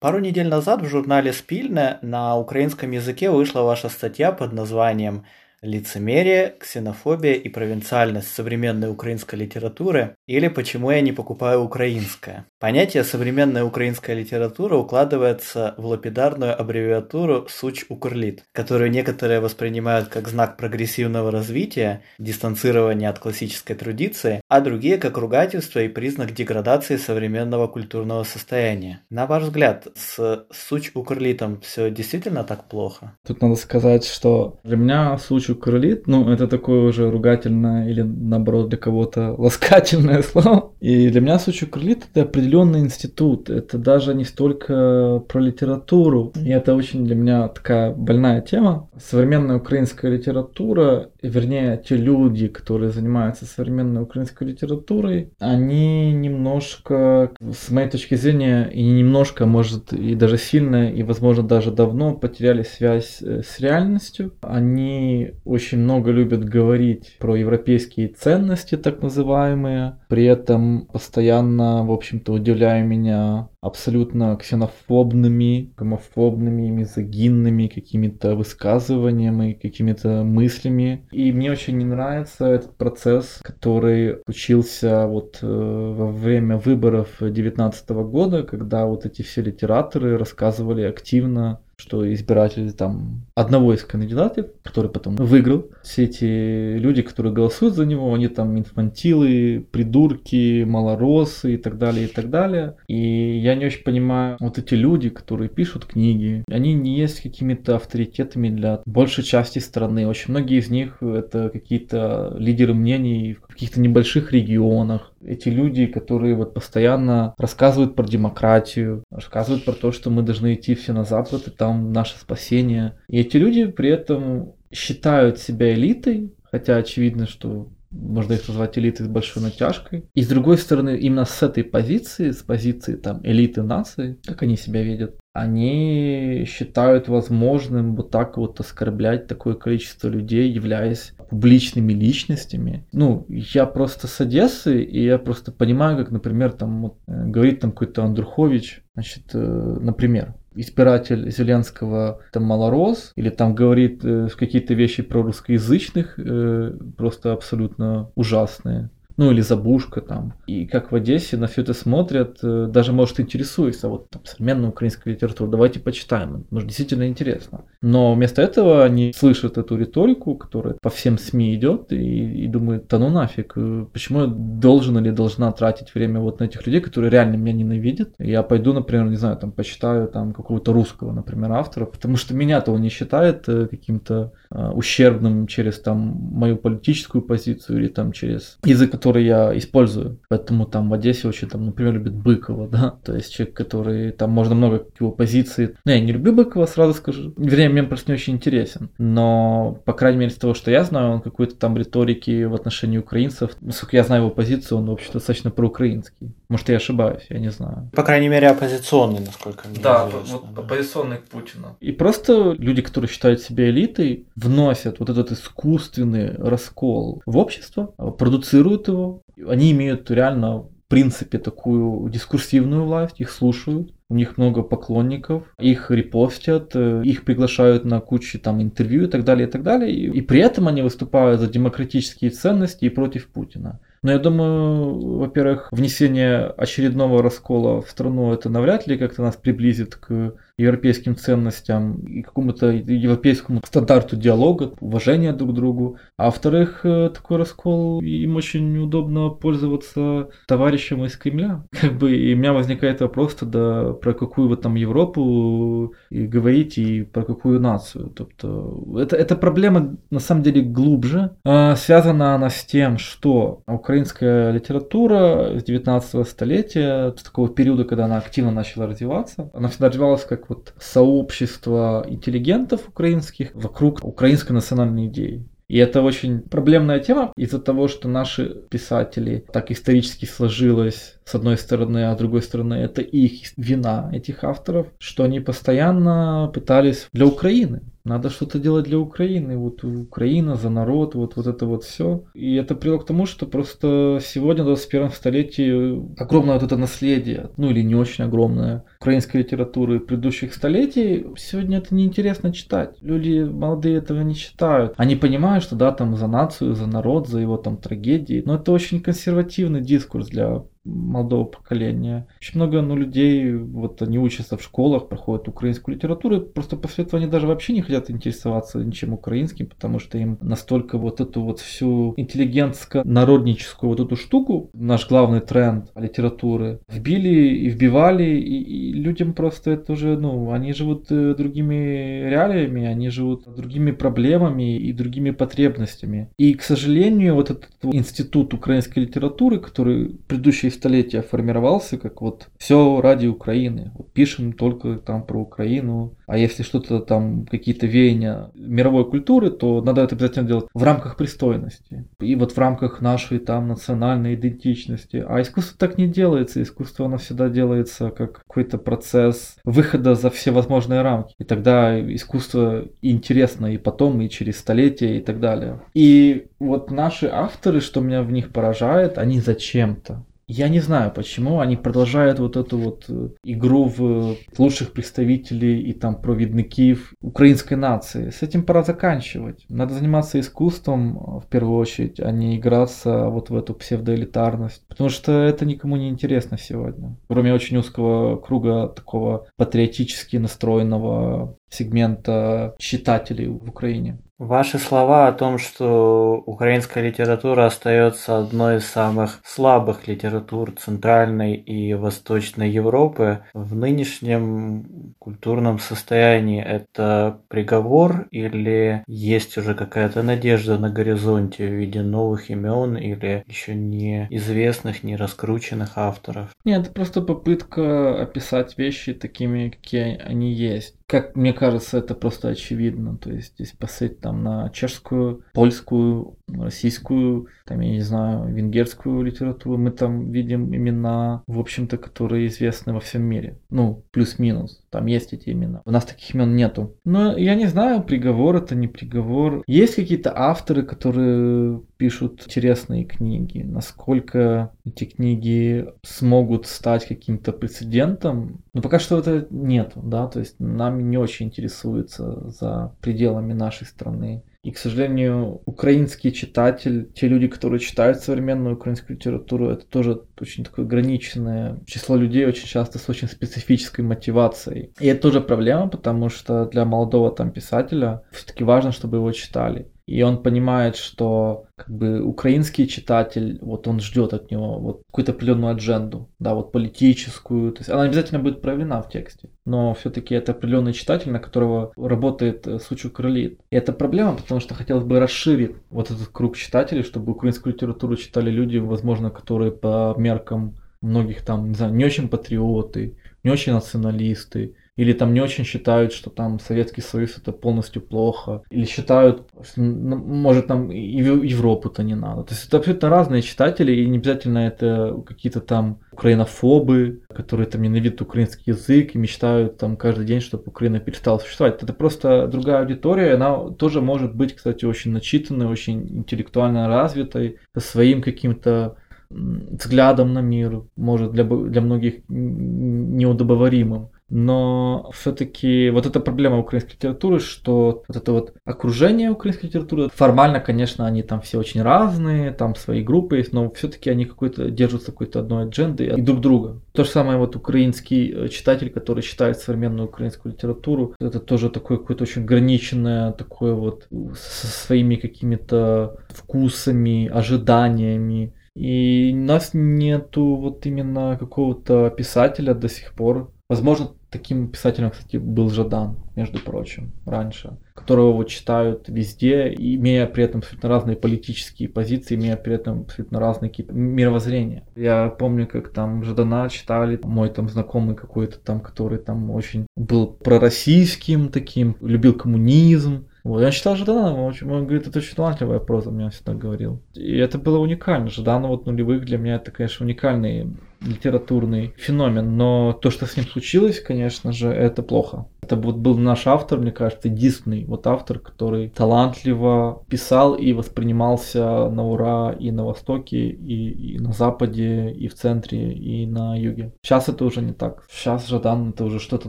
Пару недель назад в журнале «Спильне» на украинском языке вышла ваша статья под названием лицемерие, ксенофобия и провинциальность современной украинской литературы или почему я не покупаю украинское. Понятие «современная украинская литература» укладывается в лапидарную аббревиатуру «суч укрлит», которую некоторые воспринимают как знак прогрессивного развития, дистанцирования от классической традиции, а другие как ругательство и признак деградации современного культурного состояния. На ваш взгляд, с «суч укрлитом» все действительно так плохо? Тут надо сказать, что для меня «суч укрлит», ну, это такое уже ругательное или, наоборот, для кого-то ласкательное слово. И для меня «суч укрлит» — это определенный институт. Это даже не столько про литературу. И это очень для меня такая больная тема. Современная украинская литература, вернее, те люди, которые занимаются современной украинской литературой, они немножко, с моей точки зрения, и немножко, может, и даже сильно, и, возможно, даже давно потеряли связь э, с реальностью. Они очень много любят говорить про европейские ценности, так называемые, при этом постоянно, в общем-то, удивляя меня абсолютно ксенофобными, гомофобными, мизогинными какими-то высказываниями, какими-то мыслями. И мне очень не нравится этот процесс, который случился вот э, во время выборов 2019 года, когда вот эти все литераторы рассказывали активно что избиратели там одного из кандидатов, который потом выиграл, все эти люди, которые голосуют за него, они там инфантилы, придурки, малоросы и так далее, и так далее. И я не очень понимаю, вот эти люди, которые пишут книги, они не есть какими-то авторитетами для большей части страны. Очень многие из них это какие-то лидеры мнений в каких-то небольших регионах, эти люди, которые вот постоянно рассказывают про демократию, рассказывают про то, что мы должны идти все на Запад, и там наше спасение. И эти люди при этом считают себя элитой, хотя очевидно, что можно их назвать элитой с большой натяжкой. И с другой стороны, именно с этой позиции, с позиции там элиты нации, как они себя видят, они считают возможным вот так вот оскорблять такое количество людей, являясь публичными личностями. Ну, я просто с Одессы, и я просто понимаю, как, например, там вот, э, говорит там какой-то Андрухович, значит, э, например, избиратель Зеленского там малорос, или там говорит э, какие-то вещи про русскоязычных, э, просто абсолютно ужасные ну или забушка там. И как в Одессе на все это смотрят, э, даже может интересуется, вот там современная украинская литература, давайте почитаем, может действительно интересно. Но вместо этого они слышат эту риторику, которая по всем СМИ идет, и, и думают, да ну нафиг, э, почему я должен или должна тратить время вот на этих людей, которые реально меня ненавидят. Я пойду, например, не знаю, там почитаю там какого-то русского, например, автора, потому что меня-то он не считает э, каким-то ущербным через там мою политическую позицию или там через язык, который я использую. Поэтому там в Одессе очень, там, например, любит Быкова, да, то есть человек, который, там можно много его позиций. Ну, я не люблю Быкова, сразу скажу. Вернее, мне просто не очень интересен. Но, по крайней мере, из того, что я знаю, он какой-то там риторики в отношении украинцев. Насколько я знаю его позицию, он, в общем-то, достаточно проукраинский. Может, я ошибаюсь, я не знаю. По крайней мере, оппозиционный, насколько мне да, известно. Вот, да, оппозиционный к Путину. И просто люди, которые считают себя элитой, вносят вот этот искусственный раскол в общество, продуцируют его его. Они имеют реально в принципе такую дискурсивную власть, их слушают, у них много поклонников, их репостят, э, их приглашают на кучу там интервью и так далее, и так далее. И, и при этом они выступают за демократические ценности и против Путина. Но я думаю, во-первых, внесение очередного раскола в страну это навряд ли как-то нас приблизит к европейским ценностям и какому-то европейскому стандарту диалога, уважения друг к другу. А во-вторых, э, такой раскол, им очень удобно пользоваться товарищем из Кремля. Как бы и у меня возникает вопрос тогда, про какую вы там Европу и говорите, и про какую нацию. Тобто, это, эта проблема на самом деле глубже. А, связана она с тем, что украинская литература с 19 столетия, с такого периода, когда она активно начала развиваться, она всегда развивалась как вот сообщество интеллигентов украинских вокруг украинской национальной идеи. И это очень проблемная тема из-за того, что наши писатели так исторически сложилось с одной стороны, а с другой стороны это их вина, этих авторов, что они постоянно пытались для Украины Надо что-то делать для Украины. Вот Украина за народ, вот, вот это вот все. И это привело к тому, что просто сегодня, в 21 столетии, огромное вот это наследие, ну или не очень огромное, украинской литературы предыдущих столетий, сегодня это неинтересно читать. Люди молодые этого не читают. Они понимают, что да, там за нацию, за народ, за его там трагедии, но это очень консервативный дискурс для молодого поколения. Очень много ну, людей, вот они учатся в школах, проходят украинскую литературу, просто после этого они даже вообще не хотят интересоваться ничем украинским, потому что им настолько вот эту вот всю интеллигентско-народническую вот эту штуку, наш главный тренд литературы, вбили и вбивали, и, и людям просто это уже, ну, они живут э, другими реалиями, они живут другими проблемами и другими потребностями. И, к сожалению, вот этот институт украинской литературы, который предыдущие столетия формировался как вот все ради Украины. Вот пишем только там про Украину. А если что-то там, какие-то веяния мировой культуры, то надо это обязательно делать в рамках пристойности. И вот в рамках нашей там национальной идентичности. А искусство так не делается. Искусство оно всегда делается как какой-то процесс выхода за все возможные рамки. И тогда искусство интересно и потом, и через столетия, и так далее. И вот наши авторы, что меня в них поражает, они зачем-то я не знаю, почему они продолжают вот эту вот э, игру в лучших представителей и там провидников украинской нации. С этим пора заканчивать. Надо заниматься искусством э, в первую очередь, а не играться вот в эту псевдоэлитарность. Потому что это никому не интересно сегодня. Кроме очень узкого круга такого патриотически настроенного сегмента читателей в Украине. Ваши слова о том, что украинская литература остается одной из самых слабых литератур Центральной и Восточной Европы в нынешнем культурном состоянии, это приговор или есть уже какая-то надежда на горизонте в виде новых имен или еще неизвестных, не раскрученных авторов? Нет, это просто попытка описать вещи такими, какие они есть как мне кажется, это просто очевидно. То есть, если посмотреть там на чешскую, польскую, российскую, там, я не знаю, венгерскую литературу, мы там видим имена, в общем-то, которые известны во всем мире. Ну, плюс-минус. Там есть эти имена. У нас таких имен нету. Но я не знаю, приговор это не приговор. Есть какие-то авторы, которые пишут интересные книги. Насколько эти книги смогут стать каким-то прецедентом, но пока что это нет, да, то есть нам не очень интересуется за пределами нашей страны. И, к сожалению, украинский читатель, те люди, которые читают современную украинскую литературу, это тоже очень такое ограниченное число людей, очень часто с очень специфической мотивацией. И это тоже проблема, потому что для молодого там писателя все-таки важно, чтобы его читали и он понимает, что как бы украинский читатель, вот он ждет от него вот какую-то определенную адженду, да, вот политическую, то есть она обязательно будет проявлена в тексте, но все-таки это определенный читатель, на которого работает э, Сучу Крылит. И это проблема, потому что хотелось бы расширить вот этот круг читателей, чтобы украинскую литературу читали люди, возможно, которые по меркам многих там, не знаю, не очень патриоты, не очень националисты, или там не очень считают, что там Советский Союз это полностью плохо, или считают, что, ну, может там и Европу-то не надо. То есть это абсолютно разные читатели, и не обязательно это какие-то там украинофобы, которые там ненавидят украинский язык и мечтают там каждый день, чтобы Украина перестала существовать. Это просто другая аудитория, она тоже может быть, кстати, очень начитанной, очень интеллектуально развитой, со своим каким-то взглядом на мир, может для, для многих неудобоваримым но все-таки вот эта проблема украинской литературы, что вот это вот окружение украинской литературы, формально, конечно, они там все очень разные, там свои группы есть, но все-таки они какой-то держатся какой-то одной адженды и друг друга. То же самое вот украинский э, читатель, который читает современную украинскую литературу, это тоже такое какое-то очень ограниченное, такое вот со своими какими-то вкусами, ожиданиями. И у нас нету вот именно какого-то писателя до сих пор, Возможно, таким писателем, кстати, был Жадан, между прочим, раньше, которого вот читают везде, имея при этом абсолютно разные политические позиции, имея при этом абсолютно разные какие-то мировоззрения. Я помню, как там Жадана читали, мой там знакомый какой-то там, который там очень был пророссийским таким, любил коммунизм, вот, я читал Жадана, он, он говорит, это очень талантливая проза, мне всегда говорил. И это было уникально. Жадана вот нулевых для меня это, конечно, уникальный литературный феномен, но то, что с ним случилось, конечно же, это плохо. Это вот был наш автор, мне кажется, единственный вот автор, который талантливо писал и воспринимался на ура и на Востоке, и, и на Западе, и в центре, и на юге. Сейчас это уже не так. Сейчас Жадан это уже что-то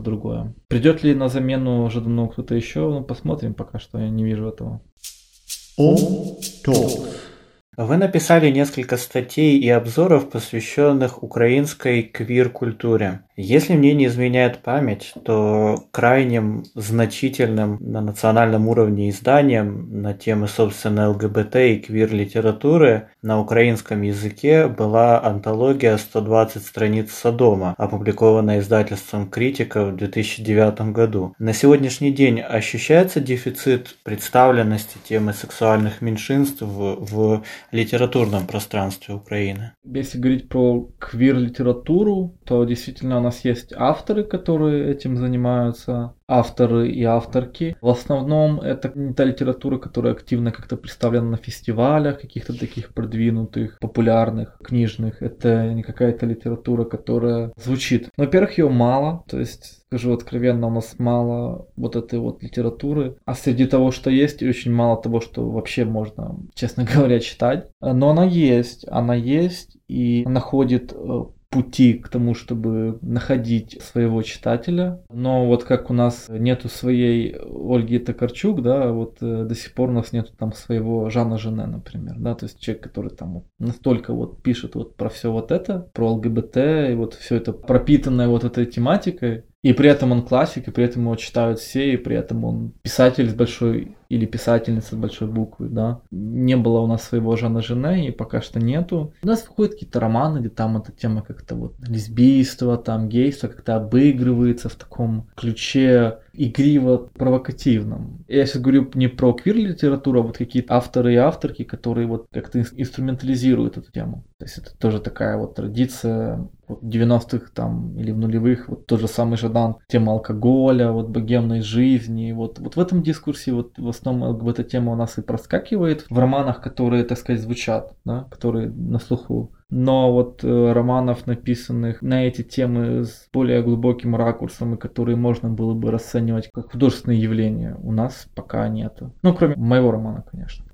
другое. Придет ли на замену Жадану кто-то еще? Ну, посмотрим пока что, я не вижу этого. О, вы написали несколько статей и обзоров, посвященных украинской квир-культуре. Если мне не изменяет память, то крайним значительным на национальном уровне изданием на темы, собственно, ЛГБТ и квир-литературы на украинском языке была антология «120 страниц Содома», опубликованная издательством «Критика» в 2009 году. На сегодняшний день ощущается дефицит представленности темы сексуальных меньшинств в, в литературном пространстве Украины? Если говорить про квир-литературу, то действительно у нас есть авторы, которые этим занимаются, авторы и авторки. В основном это не та литература, которая активно как-то представлена на фестивалях, каких-то таких продвинутых, популярных, книжных. Это не какая-то литература, которая звучит. Во-первых, ее мало, то есть скажу откровенно, у нас мало вот этой вот литературы. А среди того, что есть, очень мало того, что вообще можно, честно говоря, читать. Но она есть, она есть и находит э, пути к тому, чтобы находить своего читателя. Но вот как у нас нету своей Ольги Токарчук, да, вот э, до сих пор у нас нету там своего Жана Жене, например, да, то есть человек, который там вот настолько вот пишет вот про все вот это, про ЛГБТ, и вот все это пропитанное вот этой тематикой, и при этом он классик, и при этом его читают все, и при этом он писатель с большой или писательница с большой буквы, да. Не было у нас своего Жана Жене, и пока что нету. У нас выходят какие-то романы, где там эта тема как-то вот лесбийство, там гейство как-то обыгрывается в таком ключе игриво провокативном. Я сейчас говорю не про квир-литературу, а вот какие-то авторы и авторки, которые вот как-то инструментализируют эту тему. То есть это тоже такая вот традиция вот 90-х там или в нулевых, вот тот же самый Жадан, тема алкоголя, вот богемной жизни, вот, вот в этом дискурсе вот в основном эта тема у нас и проскакивает в романах, которые, так сказать, звучат, да, которые на слуху. Но вот э, романов, написанных на эти темы с более глубоким ракурсом, и которые можно было бы расценивать как художественные явления, у нас пока нету. Ну, кроме моего романа, конечно.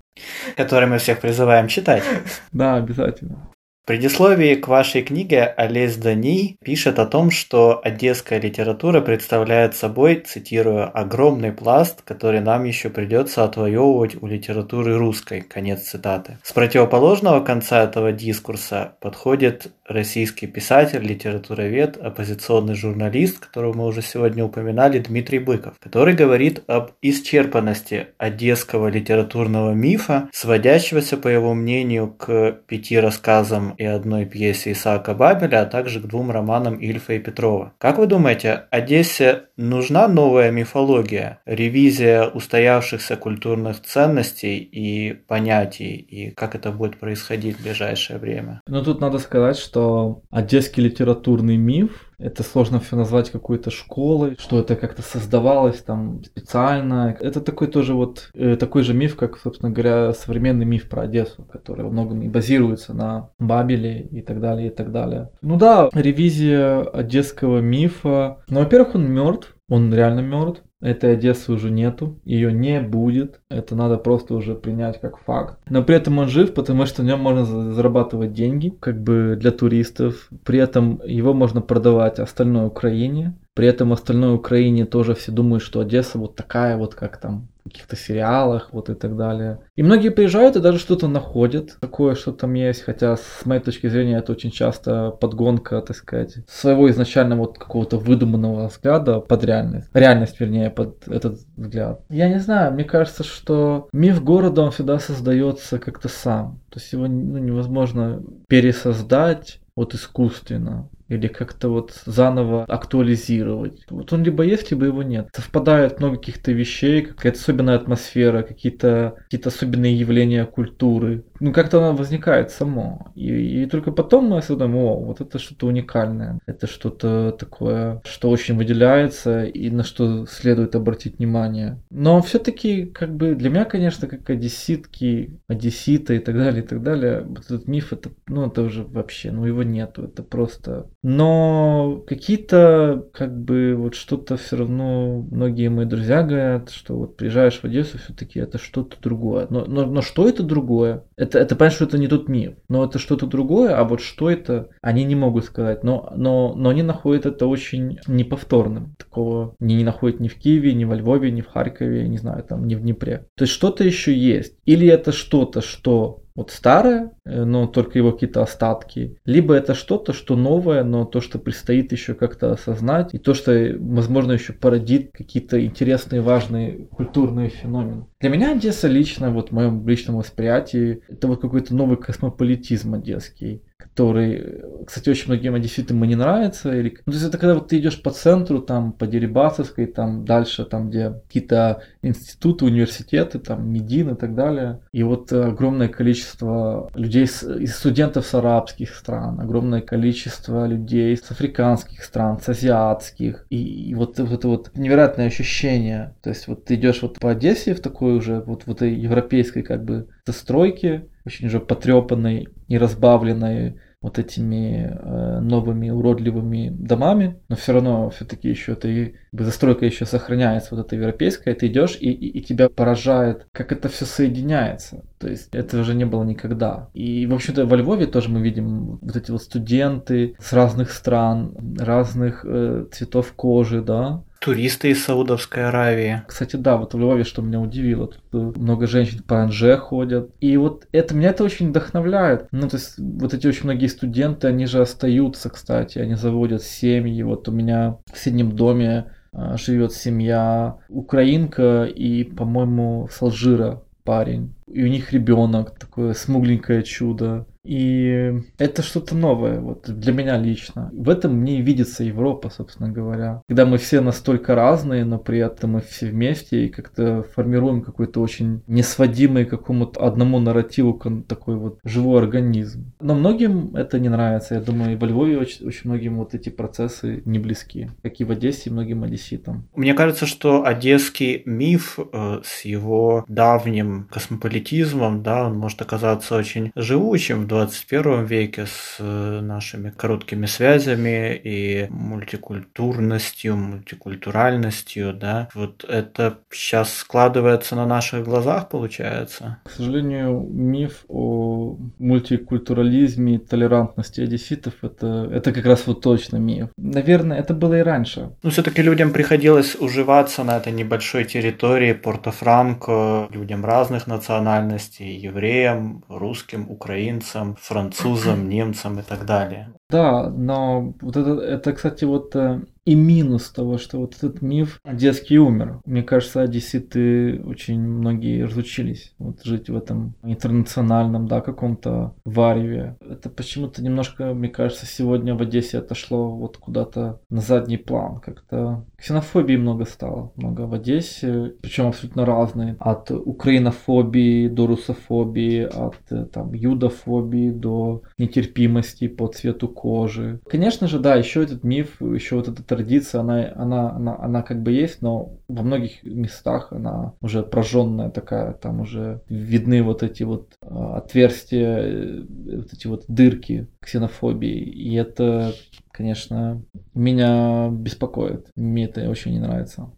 Который мы всех призываем читать. Да, обязательно. Предисловии к вашей книге Олесь Дани пишет о том, что одесская литература представляет собой, цитирую, «огромный пласт, который нам еще придется отвоевывать у литературы русской». Конец цитаты. С противоположного конца этого дискурса подходит российский писатель, литературовед, оппозиционный журналист, которого мы уже сегодня упоминали, Дмитрий Быков, который говорит об исчерпанности одесского литературного мифа, сводящегося, по его мнению, к пяти рассказам и одной пьесе Исаака Бабеля, а также к двум романам Ильфа и Петрова. Как вы думаете, Одессе нужна новая мифология, ревизия устоявшихся культурных ценностей и понятий, и как это будет происходить в ближайшее время? Ну тут надо сказать, что одесский литературный миф это сложно все назвать какой-то школой, что это как-то создавалось там специально. Это такой тоже вот, э, такой же миф, как, собственно говоря, современный миф про Одессу, который во многом и базируется на Бабеле и так далее, и так далее. Ну да, ревизия одесского мифа. Ну, во-первых, он мертв, он реально мертв. Этой Одессы уже нету, ее не будет, это надо просто уже принять как факт. Но при этом он жив, потому что в нем можно зарабатывать деньги, как бы для туристов. При этом его можно продавать остальной Украине. При этом остальной Украине тоже все думают, что Одесса вот такая вот, как там каких-то сериалах вот и так далее. И многие приезжают и даже что-то находят, такое, что там есть, хотя с моей точки зрения это очень часто подгонка, так сказать, своего изначально вот какого-то выдуманного взгляда под реальность. Реальность, вернее, под этот взгляд. Я не знаю, мне кажется, что миф города, он всегда создается как-то сам. То есть его ну, невозможно пересоздать вот искусственно или как-то вот заново актуализировать. Вот он либо есть, либо его нет. Совпадает много каких-то вещей, какая-то особенная атмосфера, какие-то какие особенные явления культуры. Ну, как-то она возникает само. И, и только потом мы осознаем, о, вот это что-то уникальное. Это что-то такое, что очень выделяется и на что следует обратить внимание. Но все-таки, как бы, для меня, конечно, как одесситки, одесситы и так далее, и так далее, вот этот миф, это, ну, это уже вообще, ну, его нету. Это просто Но какие-то, как бы, вот что-то все равно, многие мои друзья говорят, что вот приезжаешь в Одессу, все-таки это что-то другое. Но, но, но что это другое? Это, это понятно, что это не тот мир, но это что-то другое, а вот что это, они не могут сказать. Но, но, но они находят это очень неповторным. Такого не, не находят ни в Киеве, ни во Львове, ни в Харькове, не знаю, там, ни в Днепре. То есть что-то еще есть. Или это что-то, что вот старое, э, но только его какие-то остатки, либо это что-то, что новое, но то, что предстоит еще как-то осознать, и то, что, возможно, еще породит какие-то интересные, важные культурные феномены. Для меня Одесса лично, вот в моем личном восприятии, это вот какой-то новый космополитизм одесский который, кстати, очень многим действительно не нравится. Или... Ну, то есть это когда вот ты идешь по центру, там, по Дерибасовской, там, дальше, там, где какие-то институты, университеты, там, Медин и так далее. И вот огромное количество людей, из студентов с арабских стран, огромное количество людей с африканских стран, с азиатских. И, и вот, вот это вот невероятное ощущение. То есть вот ты идешь вот по Одессе в такой уже вот в этой европейской как бы застройке, очень уже потрепанной и разбавленной вот этими э, новыми уродливыми домами, но все равно все-таки еще ты застройка еще сохраняется вот эта европейская, ты идешь и, и, и тебя поражает, как это все соединяется. То есть этого же не было никогда. И, в общем-то, во Львове тоже мы видим вот эти вот студенты с разных стран, разных э, цветов кожи, да, туристы из Саудовской Аравии. Кстати, да, вот в Львове, что меня удивило, тут много женщин по Анже ходят. И вот это меня это очень вдохновляет. Ну, то есть вот эти очень многие студенты, они же остаются, кстати, они заводят семьи. Вот у меня в соседнем доме а, живет семья украинка и, по-моему, с Алжира парень. И у них ребенок, такое смугленькое чудо. И это что-то новое, вот для меня лично. В этом мне и видится Европа, собственно говоря. Когда мы все настолько разные, но при этом мы все вместе и как-то формируем какой-то очень несводимый какому-то одному нарративу такой вот живой организм. Но многим это не нравится. Я думаю, и во Львове очень, очень многим вот эти процессы не близки, как и в Одессе, и многим одесситам. Мне кажется, что одесский миф э, с его давним космополитизмом, да, он может оказаться очень живучим 21 веке с э, нашими короткими связями и мультикультурностью, мультикультуральностью, да, вот это сейчас складывается на наших глазах, получается. К сожалению, миф о мультикультурализме и толерантности одесситов это, это как раз вот точно миф. Наверное, это было и раньше. Но все-таки людям приходилось уживаться на этой небольшой территории Порто-Франко, людям разных национальностей, евреям, русским, украинцам, американцам, французам, немцам и так далее. Да, но вот это, это, кстати, вот э, и минус того, что вот этот миф детский умер. Мне кажется, одесситы очень многие разучились вот жить в этом интернациональном, да, каком-то вареве. Это почему-то немножко, мне кажется, сегодня в Одессе отошло вот куда-то на задний план. Как-то ксенофобии много стало, много в Одессе, причем абсолютно разные. От украинофобии до русофобии, от э, там юдофобии до нетерпимости по цвету кожи. Конечно же, да, еще этот миф, еще вот этот традиция, она, она, она, она как бы есть, но во многих местах она уже прожженная такая, там уже видны вот эти вот а, отверстия, э, вот эти вот дырки ксенофобии. И это, конечно, меня беспокоит. Мне это очень не нравится.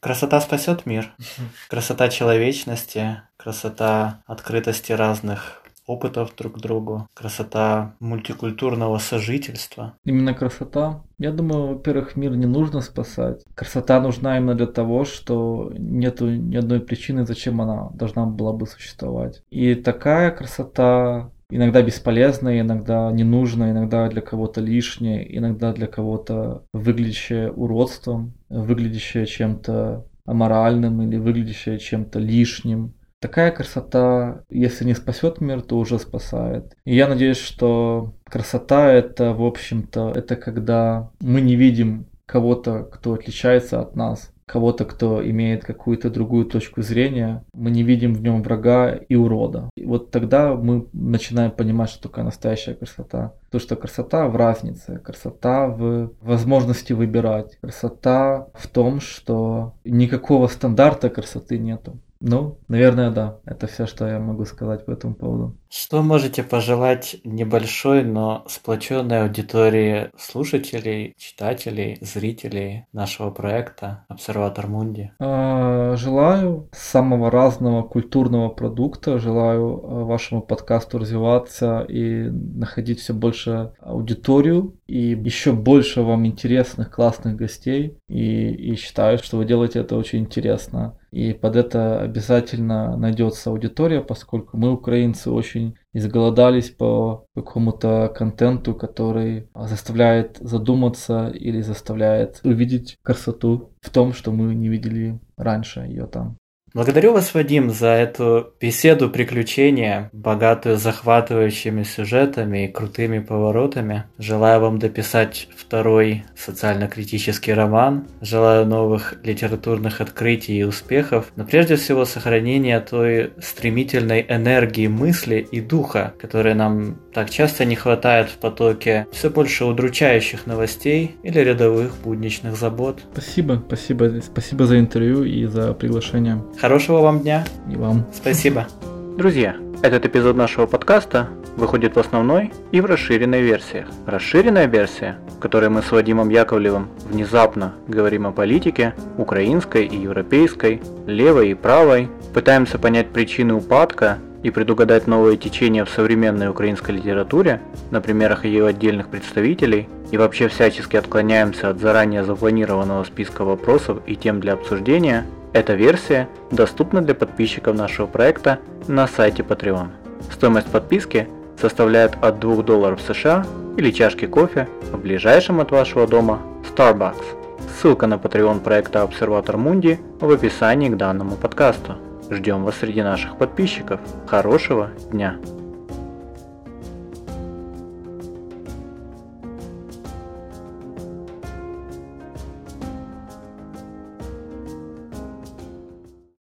Красота спасет мир. Красота человечности, красота открытости разных опытов друг к другу, красота мультикультурного сожительства. Именно красота. Я думаю, во-первых, мир не нужно спасать. Красота нужна именно для того, что нету ни одной причины, зачем она должна была бы существовать. И такая красота иногда бесполезная, иногда ненужная, иногда для кого-то лишняя, иногда для кого-то выглядящая уродством, выглядящая чем-то аморальным или выглядящая чем-то лишним. Такая красота, если не спасет мир, то уже спасает. И я надеюсь, что красота это, в общем-то, это когда мы не видим кого-то, кто отличается от нас, кого-то, кто имеет какую-то другую точку зрения, мы не видим в нем врага и урода. И вот тогда мы начинаем понимать, что такое настоящая красота. То, что красота в разнице, красота в возможности выбирать, красота в том, что никакого стандарта красоты нету. Ну, наверное, да. Это все, что я могу сказать по этому поводу. Что можете пожелать небольшой, но сплоченной аудитории слушателей, читателей, зрителей нашего проекта «Обсерватор Мунди»? А, желаю самого разного культурного продукта. Желаю а, вашему подкасту развиваться и находить все больше аудиторию и еще больше вам интересных, классных гостей. И, и считаю, что вы делаете это очень интересно. И под это обязательно найдется аудитория, поскольку мы, украинцы, очень изголодались по какому-то контенту, который заставляет задуматься или заставляет увидеть красоту в том, что мы не видели раньше ее там. Благодарю вас, Вадим, за эту беседу приключения, богатую захватывающими сюжетами и крутыми поворотами. Желаю вам дописать второй социально-критический роман. Желаю новых литературных открытий и успехов, но прежде всего сохранения той стремительной энергии мысли и духа, которой нам так часто не хватает в потоке все больше удручающих новостей или рядовых будничных забот. Спасибо, спасибо, спасибо за интервью и за приглашение. Хорошего вам дня. И вам. Спасибо. Друзья, этот эпизод нашего подкаста выходит в основной и в расширенной версиях. Расширенная версия, в которой мы с Вадимом Яковлевым внезапно говорим о политике, украинской и европейской, левой и правой, пытаемся понять причины упадка и предугадать новые течения в современной украинской литературе на примерах ее отдельных представителей и вообще всячески отклоняемся от заранее запланированного списка вопросов и тем для обсуждения, эта версия доступна для подписчиков нашего проекта на сайте Patreon. Стоимость подписки составляет от 2 долларов США или чашки кофе в ближайшем от вашего дома Starbucks. Ссылка на Patreon проекта Обсерватор Мунди в описании к данному подкасту. Ждем вас среди наших подписчиков. Хорошего дня!